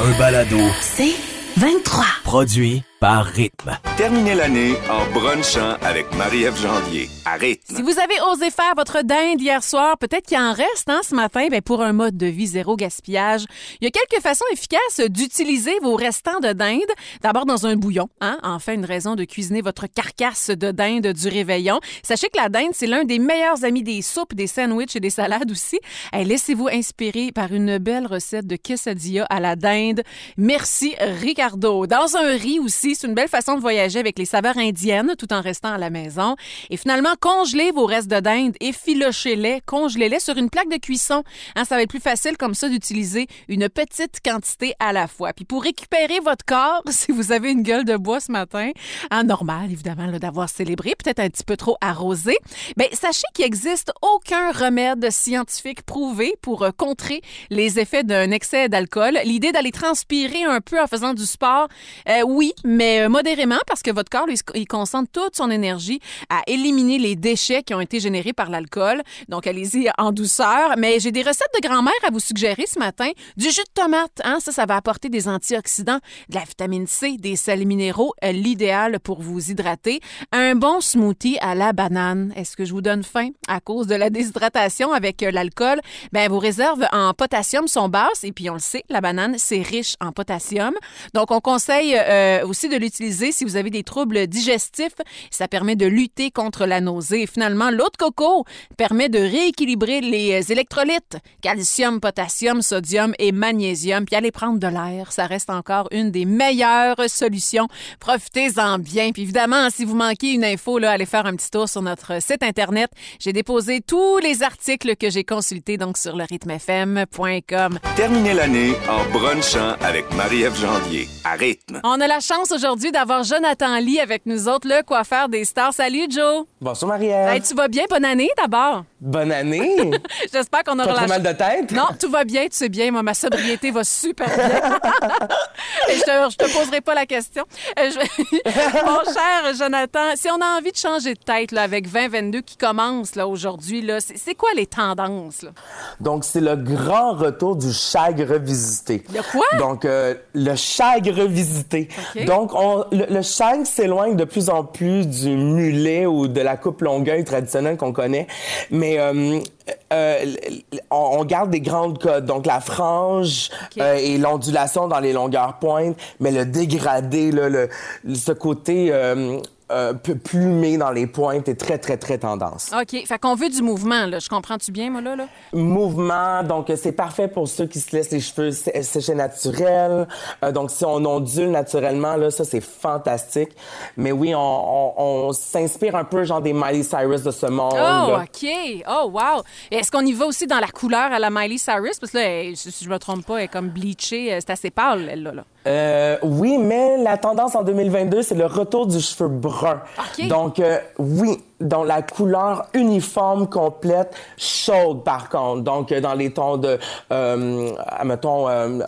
un balado. C'est 23. Produit par Rythme. Terminez l'année en brunchant avec Marie-Ève Janvier à rythme. Si vous avez osé faire votre dinde hier soir, peut-être qu'il en reste hein, ce matin, ben pour un mode de vie zéro gaspillage. Il y a quelques façons efficaces d'utiliser vos restants de dinde. D'abord dans un bouillon, hein, enfin une raison de cuisiner votre carcasse de dinde du réveillon. Sachez que la dinde, c'est l'un des meilleurs amis des soupes, des sandwichs et des salades aussi. Laissez-vous inspirer par une belle recette de quesadilla à la dinde. Merci Ricardo. Dans un riz aussi, c'est une belle façon de voyager avec les saveurs indiennes tout en restant à la maison. Et finalement, congelez vos restes de dinde et filochez-les, congelez-les sur une plaque de cuisson. Hein, ça va être plus facile comme ça d'utiliser une petite quantité à la fois. Puis pour récupérer votre corps, si vous avez une gueule de bois ce matin, hein, normal évidemment d'avoir célébré, peut-être un petit peu trop arrosé, ben sachez qu'il n'existe aucun remède scientifique prouvé pour euh, contrer les effets d'un excès d'alcool. L'idée d'aller transpirer un peu en faisant du sport, euh, oui, mais euh, modérément parce que votre corps, lui, il concentre toute son énergie à éliminer les déchets qui ont été générés par l'alcool. Donc, allez-y en douceur. Mais j'ai des recettes de grand-mère à vous suggérer ce matin. Du jus de tomate, hein, ça, ça va apporter des antioxydants, de la vitamine C, des sels minéraux, euh, l'idéal pour vous hydrater. Un bon smoothie à la banane. Est-ce que je vous donne faim à cause de la déshydratation avec euh, l'alcool? Ben, vos réserves en potassium sont basses et puis on le sait, la banane, c'est riche en potassium. Donc, on conseille euh, aussi de l'utiliser si vous avez des troubles digestifs. Ça permet de lutter contre la nausée. Et finalement, l'eau de coco permet de rééquilibrer les électrolytes, calcium, potassium, sodium et magnésium. Puis aller prendre de l'air, ça reste encore une des meilleures solutions. Profitez-en bien. Puis évidemment, si vous manquez une info, là, allez faire un petit tour sur notre site Internet. J'ai déposé tous les articles que j'ai consultés donc sur le rythmefm.com. Terminez l'année en brunchant avec Marie-Ève Janvier à rythme. On a la chance aujourd'hui d'avoir Jonathan Lee avec nous autres, le coiffeur des stars. Salut, Joe. Bonjour, Marie-Ève. Hey, tu vas bien? Bonne année, d'abord. Bonne année. J'espère qu'on aura la mal de tête? Non, tout va bien, tu sais bien. Moi, ma sobriété va super bien. Je, te, je te poserai pas la question. Euh, je- Mon cher Jonathan, si on a envie de changer de tête là, avec 2022 qui commence là, aujourd'hui, là, c'est c'est quoi les tendances? Là? Donc, c'est le grand retour du chag revisité. Le quoi? Donc, euh, le chag revisité. Donc, on, le, le s'éloigne de plus en plus du mulet ou de la coupe longueuil traditionnelle qu'on connaît. Mais euh, euh, on, on garde des grandes codes. Donc, la frange euh, et l'ondulation dans les longueurs pointes, mais le dégradé, là, le, le- ce côté euh, plumé dans les pointes est très, très, très tendance. OK. Fait qu'on veut du mouvement, là. Je comprends-tu bien, moi, là? là? Mouvement, donc euh, c'est parfait pour ceux qui se laissent les cheveux sé- sécher naturels. Euh, donc si on ondule naturellement, là, ça c'est fantastique. Mais oui, on, on- on s'inspire un peu genre des Miley Cyrus de ce monde. Oh, là. OK. Oh, wow. Et Est-ce qu'on y va aussi dans la couleur à la Miley Cyrus? Parce que là, elle- si si je me trompe pas, elle est comme bleachée. euh, C'est assez pâle, elle, là. là. Euh, oui, mais la tendance en 2022, c'est le retour du cheveu brun. Donc, euh, oui, dans la couleur uniforme, complète, chaude par contre. Donc, euh, dans les tons de, euh, mettons, euh,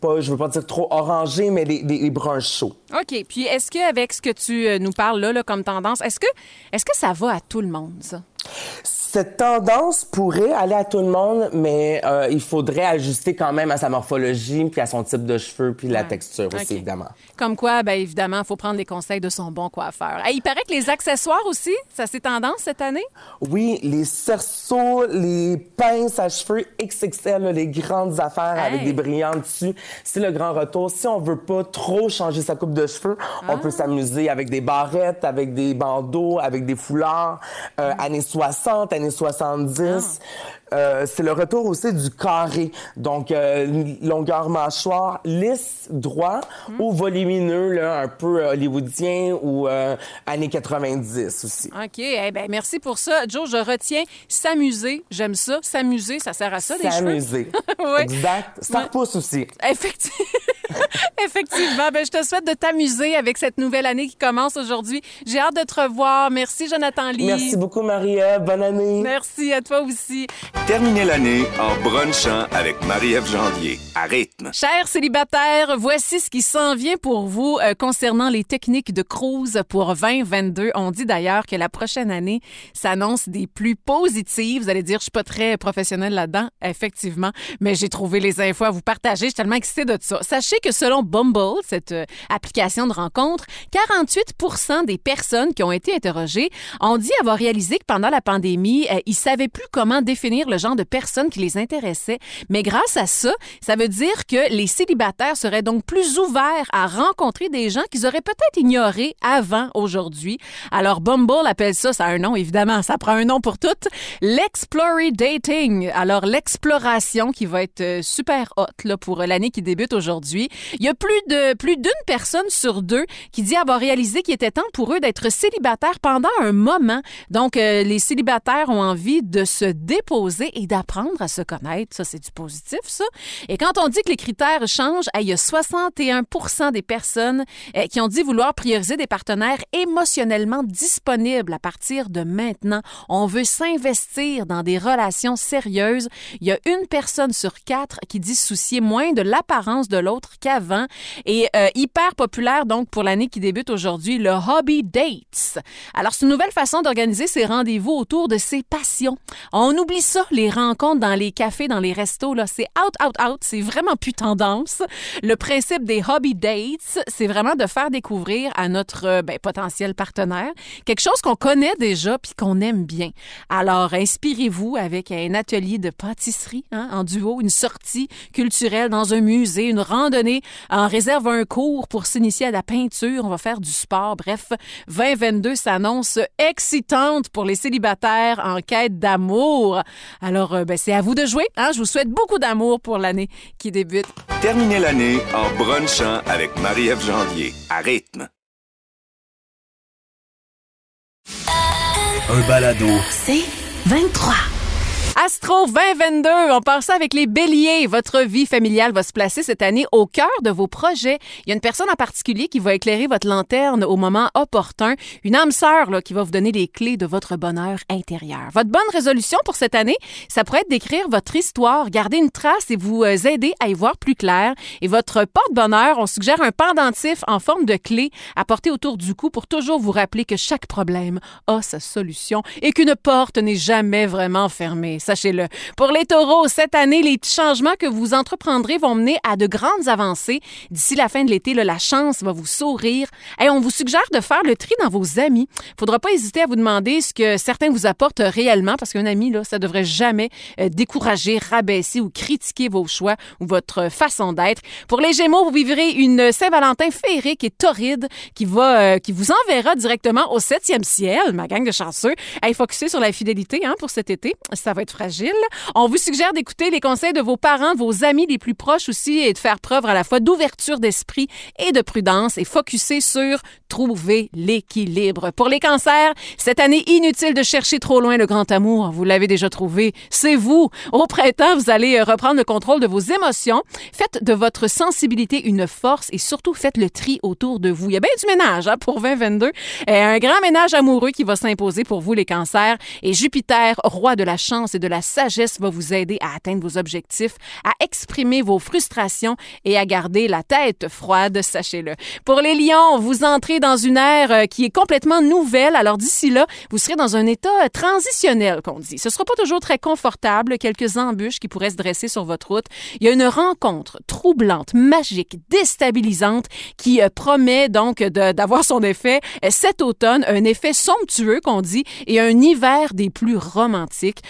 pas, je veux pas dire trop orangé, mais des bruns chauds. OK. Puis est-ce qu'avec ce que tu nous parles là, là, comme tendance, est-ce que, est-ce que ça va à tout le monde, ça? Cette tendance pourrait aller à tout le monde, mais euh, il faudrait ajuster quand même à sa morphologie, puis à son type de cheveux, puis la Ouais. texture aussi, évidemment. Comme quoi, bien évidemment, il faut prendre les conseils de son bon coiffeur. Hey, il paraît que les accessoires aussi, ça c'est tendance cette année? Oui, les cerceaux, les pinces à cheveux XXL, les grandes affaires avec des brillants dessus, c'est le grand retour. Si on veut pas trop changer sa coupe de cheveux, Ah. on peut s'amuser avec des barrettes, avec des bandeaux, avec des foulards. Euh. Années 60, années 70. Ah. Euh, c'est le retour aussi du carré. Donc, euh, longueur mâchoire lisse, droit Mm. ou volumineux, là, un peu euh, hollywoodien ou euh, années 90 aussi. OK. Eh ben, merci pour ça. Joe, je retiens s'amuser. J'aime ça. S'amuser, ça sert à ça, des? S'amuser. Oui. Exact. Ça Ouais. repousse aussi. Effecti- Effectivement. Ben, je te souhaite de t'amuser avec cette nouvelle année qui commence aujourd'hui. J'ai hâte de te revoir. Merci, Jonathan Lee. Merci beaucoup, Marie-Ève. Bonne année. Merci à toi aussi. Terminez l'année en brunchant avec Marie-Ève Janvier à rythme. Chers célibataires, voici ce qui s'en vient pour vous euh, concernant les techniques de cruise pour 2022. On dit d'ailleurs que la prochaine année s'annonce des plus positives. Vous allez dire, je suis pas très professionnelle là-dedans, effectivement, mais j'ai trouvé les infos à vous partager. Je suis tellement excitée de ça. Sachez sachez que selon Bumble, cette euh, application de rencontre, 48 des personnes qui ont été interrogées ont dit avoir réalisé que pendant la pandémie, euh, ils savaient plus comment définir le genre de personnes qui les intéressaient. Mais grâce à ça, ça veut dire que les célibataires seraient donc plus ouverts à rencontrer des gens qu'ils auraient peut-être ignorés avant aujourd'hui. Alors Bumble appelle ça, ça a un nom évidemment, ça prend un nom pour toutes, l'explory dating. Alors l'exploration qui va être euh, super hot là, pour l'année qui débute aujourd'hui. Il y a plus de plus d'une personne sur deux qui dit avoir réalisé qu'il était temps pour eux d'être célibataires pendant un moment. Donc euh, les célibataires ont envie de se déposer et d'apprendre à se connaître. Ça c'est du positif ça. Et quand on dit que les critères changent, il y a 61 des personnes euh, qui ont dit vouloir prioriser des partenaires émotionnellement disponibles à partir de maintenant. On veut s'investir dans des relations sérieuses. Il y a une personne sur quatre qui dit soucier moins de l'apparence de l'autre qu'avant. Et euh, hyper populaire donc pour l'année qui débute aujourd'hui, le hobby dates. Alors c'est une nouvelle façon d'organiser ses rendez-vous autour de ses passions. On oublie ça, les rencontres dans les cafés, dans les restos là, c'est out, out, out. C'est vraiment plus tendance. Le principe des hobby dates, c'est vraiment de faire découvrir à notre euh, ben, potentiel partenaire quelque chose qu'on connaît déjà puis qu'on aime bien. Alors inspirez-vous avec un atelier de pâtisserie hein, en duo, une sortie culturelle dans un musée, une randonnée, en réserve un cours pour s'initier à la peinture, on va faire du sport. Bref, 2022 s'annonce excitante pour les célibataires en quête d'amour. Alors, euh, ben, c'est à vous de jouer. Hein? Je vous souhaite beaucoup d'amour pour l'année qui débute. Terminez l'année en brunchant avec Marie-Ève Janvier à rythme. Un balado. C'est 23. Astro 2022, on part ça avec les béliers. Votre vie familiale va se placer cette année au cœur de vos projets. Il y a une personne en particulier qui va éclairer votre lanterne au moment opportun. Une âme sœur là, qui va vous donner les clés de votre bonheur intérieur. Votre bonne résolution pour cette année, ça pourrait être d'écrire votre histoire, garder une trace et vous euh, aider à y voir plus clair. Et votre porte-bonheur, on suggère un pendentif en forme de clé à porter autour du cou pour toujours vous rappeler que chaque problème a sa solution et qu'une porte n'est jamais vraiment fermée Pour les taureaux, cette année, les petits changements que vous entreprendrez vont mener à de grandes avancées. D'ici la fin de l'été, la chance va vous sourire. Et on vous suggère de faire le tri dans vos amis. Faudra pas hésiter à vous demander ce que certains vous apportent réellement, parce qu'un ami, là, ça devrait jamais euh, décourager, rabaisser ou critiquer vos choix ou votre façon d'être. Pour les Gémeaux, vous vivrez une Saint-Valentin féerique et torride qui euh, vous enverra directement au septième ciel, ma gang de chanceux. Allez, focuser sur la fidélité hein, pour cet été. Ça va être fragile. On vous suggère d'écouter les conseils de vos parents, vos amis les plus proches aussi et de faire preuve à la fois d'ouverture d'esprit et de prudence et focuser sur trouver l'équilibre. Pour les cancers, cette année, inutile de chercher trop loin le grand amour. Vous l'avez déjà trouvé. C'est vous. Au printemps, vous allez euh, reprendre le contrôle de vos émotions. Faites de votre sensibilité une force et surtout faites le tri autour de vous. Il y a bien du ménage hein, pour 2022. Et un grand ménage amoureux qui va s'imposer pour vous, les cancers. Et Jupiter, roi de la chance et de la sagesse, va vous aider à atteindre vos objectifs, à exprimer vos frustrations et à garder la tête froide, sachez-le. Pour les lions, vous entrez dans une ère euh, qui est complètement nouvelle. Alors d'ici là, vous serez dans un état euh, transitionnel, qu'on dit. Ce sera pas toujours très confortable, quelques embûches qui pourraient se dresser sur votre route. Il y a une rencontre troublante, magique, déstabilisante qui euh, promet donc d'avoir son effet cet automne, un effet somptueux qu'on dit et un hiver des plus romantiques.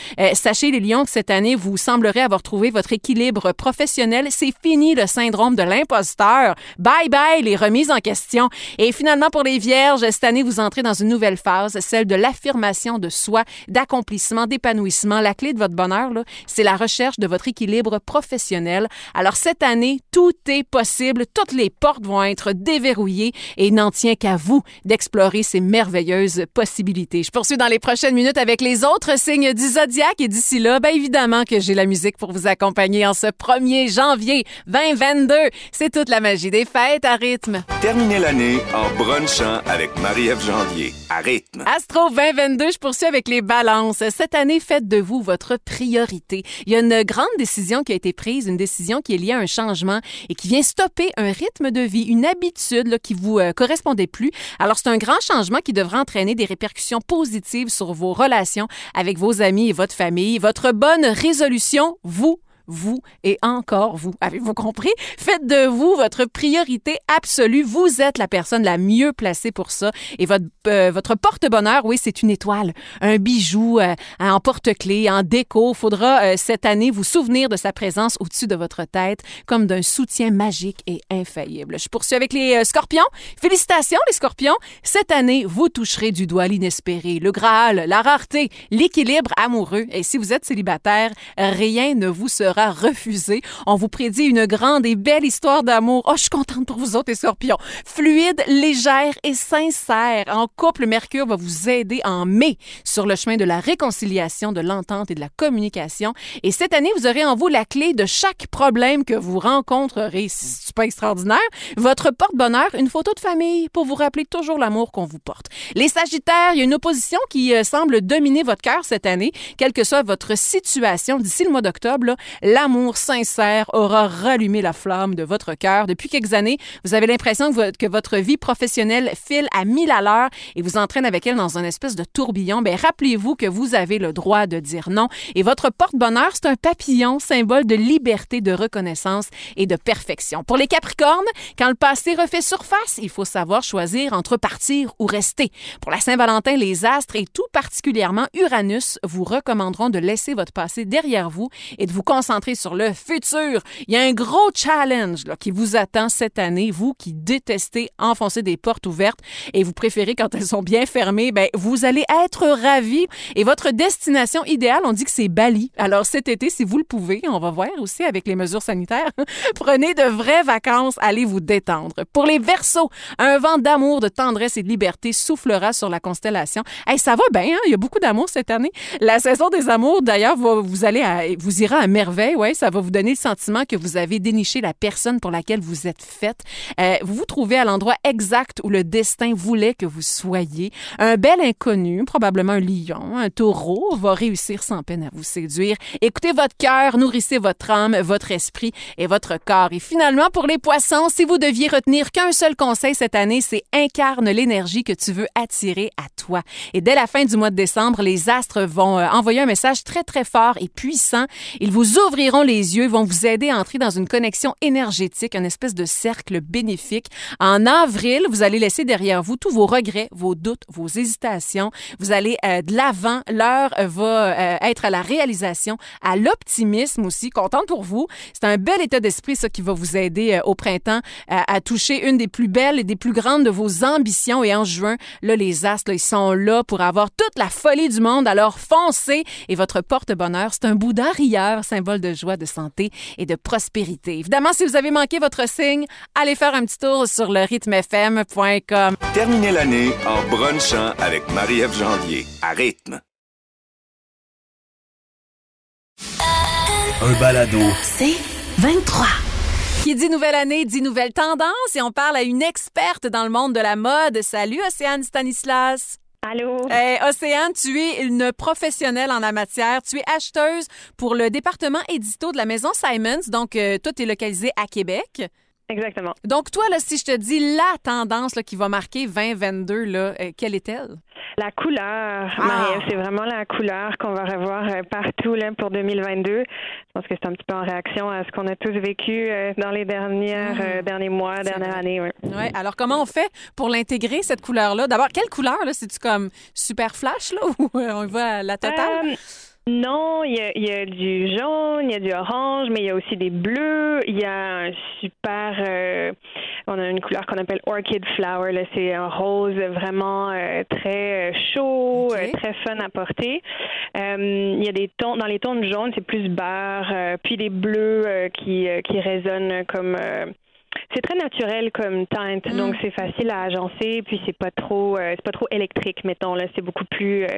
Sachez les lions que cette année, vous semblerez avoir trouvé votre équilibre professionnel. C'est fini le syndrome de l'imposteur. Bye bye les remises en question. Et finalement pour les vierges, cette année, vous entrez dans une nouvelle phase, celle de l'affirmation de soi, d'accomplissement, d'épanouissement. La clé de votre bonheur, c'est la recherche de votre équilibre professionnel. Alors, cette année, tout est possible. Toutes les portes vont être déverrouillées et n'en tient qu'à vous d'explorer ces merveilleuses possibilités. Je poursuis dans les prochaines minutes avec les autres signes du zodiaque et d'ici là, bien évidemment que j'ai la musique pour vous accompagner en ce 1er janvier 2022. C'est toute la magie des fêtes à rythme. Terminez l'année en brunchant avec Marie-Ève Janvier à rythme. Astro 2022, je poursuis avec les balances. Cette année, faites de vous votre priorité. Il y a une grande décision qui a été prise, une décision qui est liée à un changement et qui vient stopper un rythme de vie, une habitude là, qui vous euh, correspondait plus. Alors, c'est un grand changement qui devra entraîner des répercussions positives sur vos relations avec vos amis et votre famille. Votre bonne résolution, vous, vous et encore vous. Avez-vous compris? Faites de vous votre priorité absolue. Vous êtes la personne la mieux placée pour ça. Et votre, euh, votre porte-bonheur, oui, c'est une étoile, un bijou euh, en porte-clés, en déco. Faudra euh, cette année vous souvenir de sa présence au-dessus de votre tête comme d'un soutien magique et infaillible. Je poursuis avec les scorpions. Félicitations, les scorpions. Cette année, vous toucherez du doigt l'inespéré, le Graal, la rareté, l'équilibre amoureux. Et si vous êtes célibataire, rien ne vous sera On vous prédit une grande et belle histoire d'amour. Oh, je suis contente pour vous autres, les scorpions. Fluide, légère et sincère. En couple, Mercure va vous aider en mai sur le chemin de la réconciliation, de l'entente et de la communication. Et cette année, vous aurez en vous la clé de chaque problème que vous rencontrerez. C'est pas extraordinaire. Votre porte-bonheur, une photo de famille pour vous rappeler toujours l'amour qu'on vous porte. Les Sagittaires, il y a une opposition qui euh, semble dominer votre cœur cette année, quelle que soit votre situation d'ici le mois d'octobre. L'amour sincère aura rallumé la flamme de votre cœur. Depuis quelques années, vous avez l'impression que, votre vie professionnelle file à mille à l'heure et vous entraîne avec elle dans un espèce de tourbillon. Ben, rappelez-vous que vous avez le droit de dire non. Et votre porte-bonheur, c'est un papillon, symbole de liberté, de reconnaissance et de perfection. Pour les Capricornes, quand le passé refait surface, il faut savoir choisir entre partir ou rester. Pour la Saint-Valentin, les astres et tout particulièrement Uranus vous recommanderont de laisser votre passé derrière vous et de vous concentrer sur le futur. Il y a un gros challenge qui vous attend cette année, vous qui détestez enfoncer des portes ouvertes et vous préférez quand elles sont bien fermées, ben vous allez être ravis et votre destination idéale, on dit que c'est Bali. Alors cet été, si vous le pouvez, on va voir aussi avec les mesures sanitaires, prenez de vraies vacances, allez vous détendre. Pour les Verseaux, un vent d'amour, de tendresse et de liberté soufflera sur la constellation. Hey, ça va bien, hein? il y a beaucoup d'amour cette année. La saison des amours, d'ailleurs, vous allez vous ira à merveille, ouais, ça va vous donner le sentiment que vous avez déniché la personne pour laquelle vous êtes faite. Euh, vous vous trouvez à l'endroit exact où le destin voulait que vous soyez. Un bel inconnu, probablement un lion, un taureau, va réussir sans peine à vous séduire. Écoutez votre cœur, nourrissez votre âme, votre esprit et votre corps. Et finalement, pour les poissons, si vous deviez retenir qu'un seul conseil cette année, c'est incarne l'énergie que tu veux attirer à toi. Et dès la fin du mois de décembre, les astres vont euh, envoyer un message très, très fort et puissant. Ils vous ouvriront les yeux, vont vous aider à entrer dans une connexion énergétique, une espèce de cercle bénéfique. En avril, vous allez laisser derrière vous tous vos regrets, vos doutes, vos hésitations. Vous allez euh, de l'avant. L'heure va euh, être à la réalisation, à l'optimisme aussi. Contente pour vous. C'est un bel état d'esprit, ça, qui va vous aider au printemps à toucher une des plus belles et des plus grandes de vos ambitions. Et en juin, là, les astres, ils sont là pour avoir toute la folie du monde. Alors foncez et votre porte-bonheur, c'est un Bouddha rieur, symbole de joie, de santé et de prospérité. Évidemment, si vous avez manqué votre signe, allez faire un petit tour sur le rythmefm.com. Terminez l'année en brunchant avec Marie-Ève Janvier à rythme. Un balado. C'est 23. Qui dit nouvelle année dit nouvelle tendance et on parle à une experte dans le monde de la mode. Salut Océane Stanislas. Allô? Océane, tu es une professionnelle en la matière. Tu es acheteuse pour le département édito de la maison Simons. Donc, euh, toi, tu es localisée à Québec. Exactement. Donc, toi, là, si je te dis la tendance là, qui va marquer 2022, là, euh, quelle est-elle? La couleur, Marie, c'est vraiment la couleur qu'on va revoir euh, partout là, pour 2022. Je pense que c'est un petit peu en réaction à ce qu'on a tous vécu euh, dans les dernières, Mm. derniers mois, dernières années. Ouais. Ouais. Alors, comment on fait pour l'intégrer, cette couleur-là? D'abord, quelle couleur, là? C'est-tu comme super flash, là, ou on y va à la totale? Non, il y, a, il y a du jaune, il y a du orange, mais il y a aussi des bleus. Il y a un super. euh, on a une couleur qu'on appelle orchid flower. Là, c'est un rose vraiment euh, très euh, chaud, très fun à porter. Euh, il y a des tons dans les tons de jaune, c'est plus beurre, euh, puis des bleus euh, qui euh, qui résonnent comme. C'est très naturel comme teinte, Mm. donc c'est facile à agencer, puis c'est pas trop, euh, c'est pas trop électrique, mettons là. C'est beaucoup plus, euh,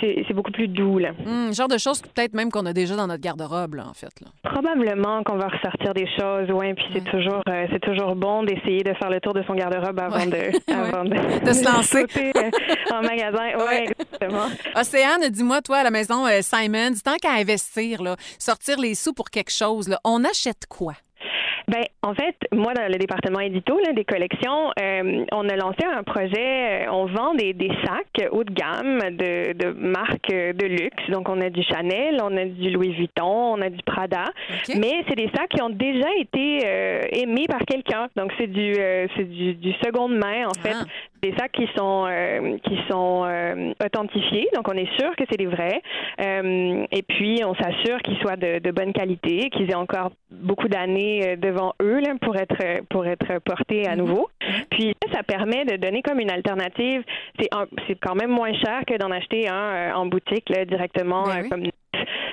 c'est beaucoup plus doux là. Hum, genre de choses peut-être même qu'on a déjà dans notre garde-robe, là, en fait. Là. Probablement qu'on va ressortir des choses, ouais. Puis c'est toujours, euh, c'est toujours bon d'essayer de faire le tour de son garde-robe avant Ouais. de, avant de, De se lancer. en magasin. Ouais, exactement. Océane, dis-moi, toi, à la maison Simons, tant qu'à investir, là, sortir les sous pour quelque chose, là, on achète quoi? Ben, en fait, moi, dans le département édito là, des collections, euh, on a lancé un projet. euh, On vend des, des sacs haut de gamme de, de marques de luxe. Donc, on a du Chanel, on a du Louis Vuitton, on a du Prada. Mais c'est des sacs qui ont déjà été euh, aimés par quelqu'un. Donc, c'est du, euh, c'est du, du seconde main, en fait. Des sacs qui sont euh, qui sont euh, authentifiés, donc on est sûr que c'est des vrais. Euh, et puis on s'assure qu'ils soient de, de bonne qualité, qu'ils aient encore beaucoup d'années devant eux là, pour être pour être portés Mhm. à nouveau. Puis ça, ça permet de donner comme une alternative. C'est c'est quand même moins cher que d'en acheter un en boutique là, directement Ben oui. comme.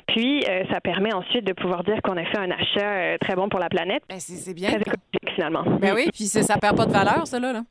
Puis euh, ça permet ensuite de pouvoir dire qu'on a fait un achat euh, très bon pour la planète, Ben, c'est c'est bien. très écologique finalement. Ben oui, puis ça perd pas de valeur, ça, là.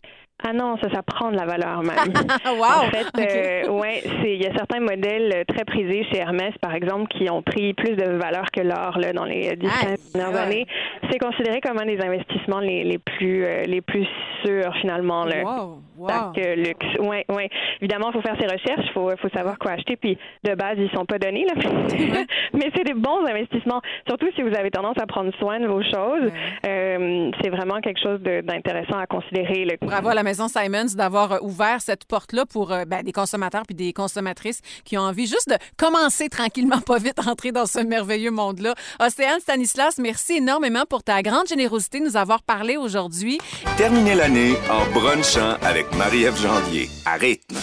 Là. Ah non, ça, ça prend de la valeur même. wow! En fait, OK. euh, ouais, c'est il y a certains modèles euh, très prisés chez Hermès, par exemple, qui ont pris plus de valeur que l'or là dans les euh, 10 Aïe, 15 dernières années. C'est considéré comme un des investissements les, les plus euh, les plus sûrs finalement. Le Wow, wow. euh, luxe. Ouais, ouais. Évidemment, il faut faire ses recherches, il faut, faut savoir quoi acheter. Puis de base, ils sont pas donnés là. Mais c'est des bons investissements, surtout si vous avez tendance à prendre soin de vos choses. C'est vraiment quelque chose d'intéressant à considérer. là. Bravo à la maison Simons d'avoir euh, ouvert cette porte-là pour euh, ben, des consommateurs puis des consommatrices qui ont envie juste de commencer tranquillement, pas vite, à entrer dans ce merveilleux monde-là. Océane Stanislas, merci énormément pour ta grande générosité de nous avoir parlé aujourd'hui. Terminez l'année en brunchant avec Marie-Ève Janvier. À rythme.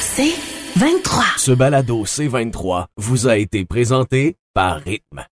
C'est 23. Ce balado C23 vous a été présenté par Rythme.